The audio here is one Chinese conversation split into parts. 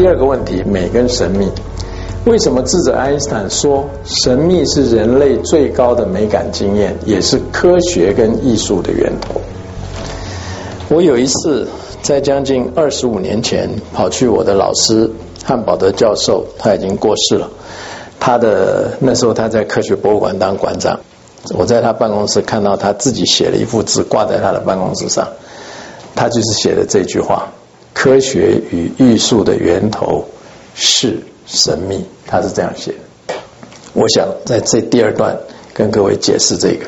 第二个问题，美跟神秘。为什么智者爱因斯坦说神秘是人类最高的美感经验，也是科学跟艺术的源头？我有一次在将近二十五年前跑去我的老师汉堡德教授，他已经过世了。他的那时候他在科学博物馆当馆长，我在他办公室看到他自己写了一幅字挂在他的办公室上，他就是写的这句话：科学与艺术的源头是。神秘，他是这样写。我想在这第二段跟各位解释这个。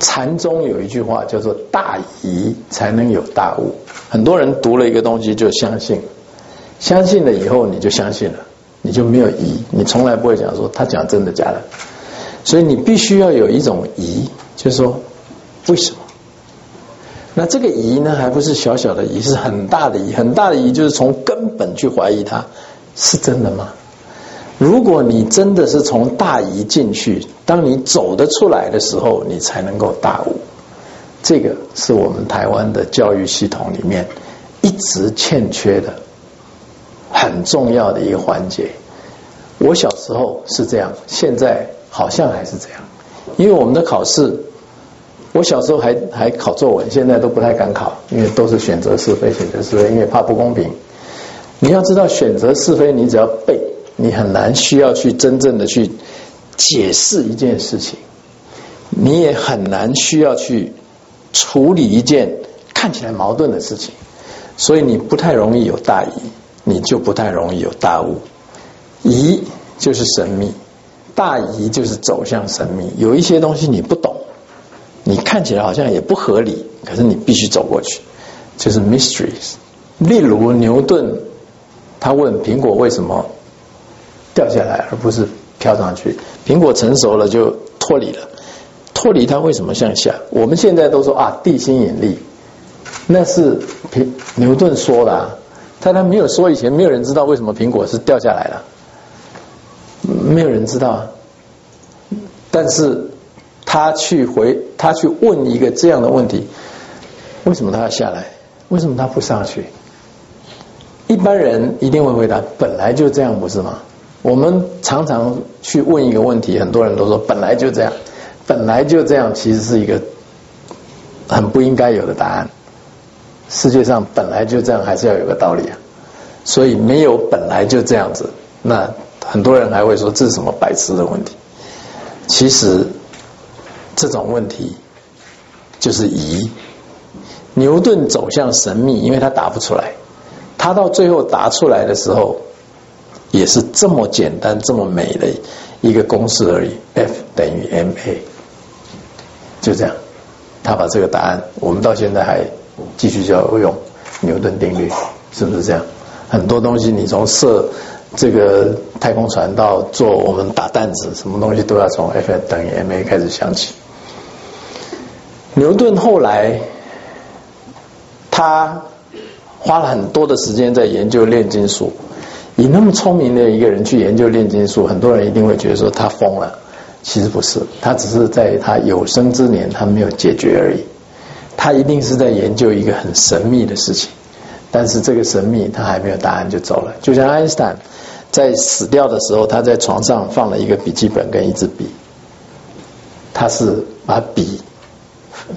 禅宗有一句话叫做“大疑才能有大悟”，很多人读了一个东西就相信，相信了以后你就相信了，你就没有疑，你从来不会讲说他讲真的假的。所以你必须要有一种疑，就是说为什么？那这个疑呢，还不是小小的疑，是很大的疑，很大的疑，就是从根本去怀疑它是真的吗？如果你真的是从大疑进去，当你走得出来的时候，你才能够大悟。这个是我们台湾的教育系统里面一直欠缺的很重要的一个环节。我小时候是这样，现在好像还是这样，因为我们的考试。我小时候还还考作文，现在都不太敢考，因为都是选择是非，选择是非，因为怕不公平。你要知道，选择是非，你只要背，你很难需要去真正的去解释一件事情，你也很难需要去处理一件看起来矛盾的事情，所以你不太容易有大疑，你就不太容易有大悟。疑就是神秘，大疑就是走向神秘。有一些东西你不懂。你看起来好像也不合理，可是你必须走过去，就是 mysteries。例如牛顿，他问苹果为什么掉下来而不是飘上去？苹果成熟了就脱离了，脱离它为什么向下？我们现在都说啊，地心引力，那是苹牛顿说的，但他没有说以前没有人知道为什么苹果是掉下来了，没有人知道，但是。他去回，他去问一个这样的问题：为什么他要下来？为什么他不上去？一般人一定会回答：本来就这样，不是吗？我们常常去问一个问题，很多人都说本来就这样，本来就这样，其实是一个很不应该有的答案。世界上本来就这样，还是要有个道理啊。所以没有本来就这样子，那很多人还会说这是什么白痴的问题？其实。这种问题就是疑。牛顿走向神秘，因为他答不出来。他到最后答出来的时候，也是这么简单、这么美的一个公式而已：F 等于 ma。就这样，他把这个答案，我们到现在还继续叫用牛顿定律，是不是这样？很多东西，你从设这个太空船到做我们打弹子，什么东西都要从 F 等于 ma 开始想起。牛顿后来，他花了很多的时间在研究炼金术。以那么聪明的一个人去研究炼金术，很多人一定会觉得说他疯了。其实不是，他只是在他有生之年他没有解决而已。他一定是在研究一个很神秘的事情，但是这个神秘他还没有答案就走了。就像爱因斯坦在死掉的时候，他在床上放了一个笔记本跟一支笔，他是把笔。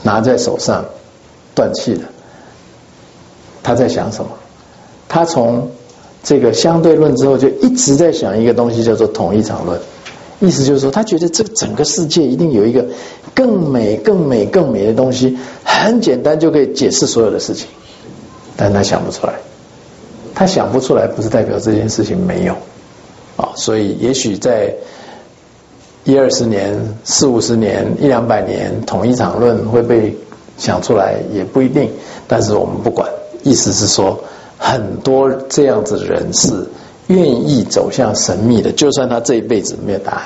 拿在手上，断气了。他在想什么？他从这个相对论之后，就一直在想一个东西，叫做统一场论。意思就是说，他觉得这整个世界一定有一个更美、更美、更美的东西，很简单就可以解释所有的事情。但他想不出来。他想不出来，不是代表这件事情没有啊。所以，也许在。一二十年、四五十年、一两百年，统一场论会被想出来也不一定。但是我们不管，意思是说，很多这样子的人是愿意走向神秘的，就算他这一辈子没有答案，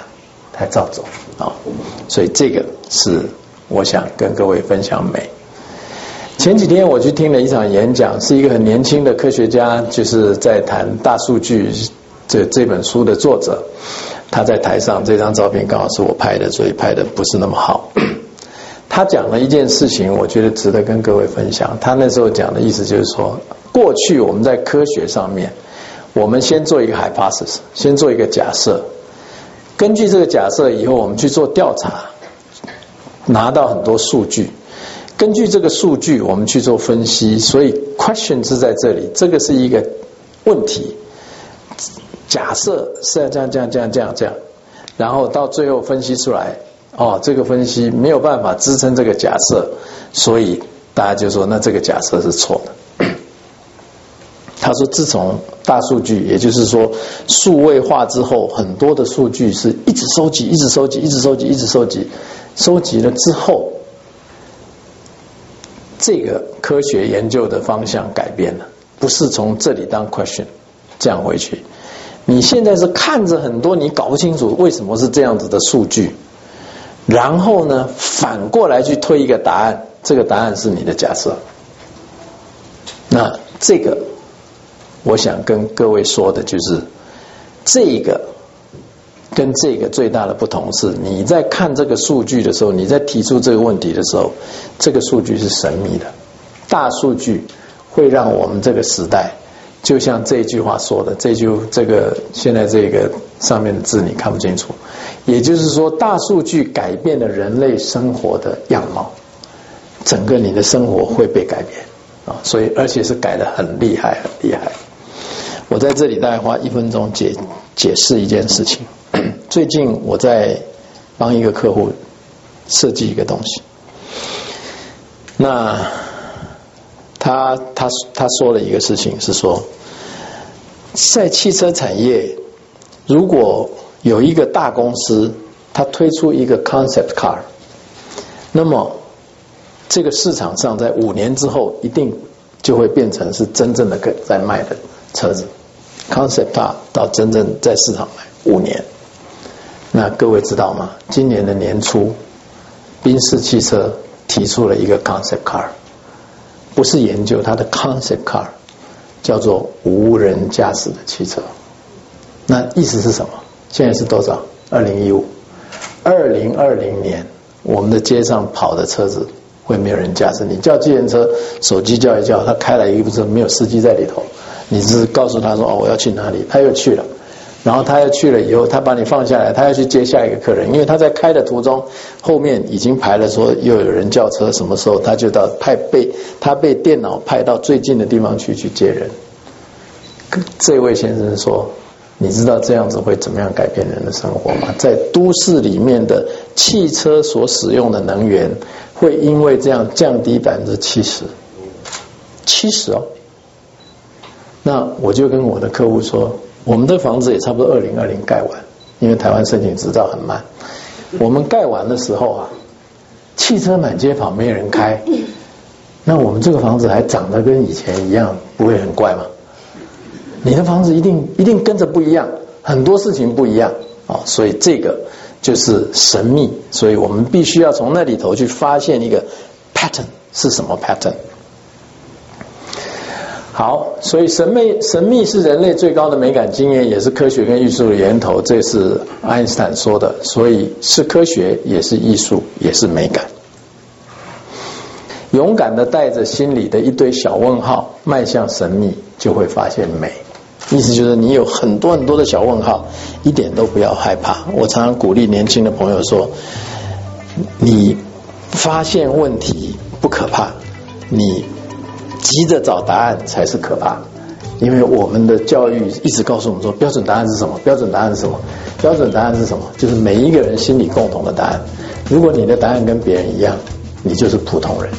他照走啊。所以这个是我想跟各位分享美。前几天我去听了一场演讲，是一个很年轻的科学家，就是在谈大数据这这本书的作者。他在台上，这张照片刚好是我拍的，所以拍的不是那么好。他讲了一件事情，我觉得值得跟各位分享。他那时候讲的意思就是说，过去我们在科学上面，我们先做一个 hypothesis，先做一个假设，根据这个假设以后，我们去做调查，拿到很多数据，根据这个数据我们去做分析，所以 question 是在这里，这个是一个问题，假设是要这样这样这样这样这样，然后到最后分析出来。哦，这个分析没有办法支撑这个假设，所以大家就说那这个假设是错的。他说，自从大数据，也就是说数位化之后，很多的数据是一直收集、一直收集、一直收集、一直收集，收集了之后，这个科学研究的方向改变了，不是从这里当 question 这样回去。你现在是看着很多，你搞不清楚为什么是这样子的数据。然后呢，反过来去推一个答案，这个答案是你的假设。那这个，我想跟各位说的就是，这个跟这个最大的不同是，你在看这个数据的时候，你在提出这个问题的时候，这个数据是神秘的，大数据会让我们这个时代。就像这句话说的，这句这个现在这个上面的字你看不清楚，也就是说，大数据改变了人类生活的样貌，整个你的生活会被改变啊，所以而且是改的很厉害，很厉害。我在这里大概花一分钟解解释一件事情。最近我在帮一个客户设计一个东西，那。他他他说了一个事情，是说，在汽车产业，如果有一个大公司，他推出一个 concept car，那么这个市场上在五年之后，一定就会变成是真正的在卖的车子。concept car 到真正在市场卖五年，那各位知道吗？今年的年初，宾士汽车提出了一个 concept car。不是研究它的 concept car，叫做无人驾驶的汽车。那意思是什么？现在是多少？二零一五，二零二零年，我们的街上跑的车子会没有人驾驶。你叫计程车，手机叫一叫，他开来一部车，没有司机在里头，你只是告诉他说：“哦，我要去哪里？”他又去了。然后他要去了以后，他把你放下来，他要去接下一个客人，因为他在开的途中，后面已经排了说又有人叫车，什么时候他就到派被他被电脑派到最近的地方去去接人。这位先生说：“你知道这样子会怎么样改变人的生活吗？在都市里面的汽车所使用的能源会因为这样降低百分之七十，七十哦。那我就跟我的客户说。”我们的房子也差不多二零二零盖完，因为台湾申请执照很慢。我们盖完的时候啊，汽车满街跑，没人开。那我们这个房子还长得跟以前一样，不会很怪吗？你的房子一定一定跟着不一样，很多事情不一样啊。所以这个就是神秘，所以我们必须要从那里头去发现一个 pattern 是什么 pattern。好，所以神秘神秘是人类最高的美感经验，也是科学跟艺术的源头。这是爱因斯坦说的，所以是科学，也是艺术，也是美感。勇敢的带着心里的一堆小问号，迈向神秘，就会发现美。意思就是你有很多很多的小问号，一点都不要害怕。我常常鼓励年轻的朋友说：你发现问题不可怕，你。急着找答案才是可怕，因为我们的教育一直告诉我们说标准答案是什么？标准答案是什么？标准答案是什么？就是每一个人心里共同的答案。如果你的答案跟别人一样，你就是普通人。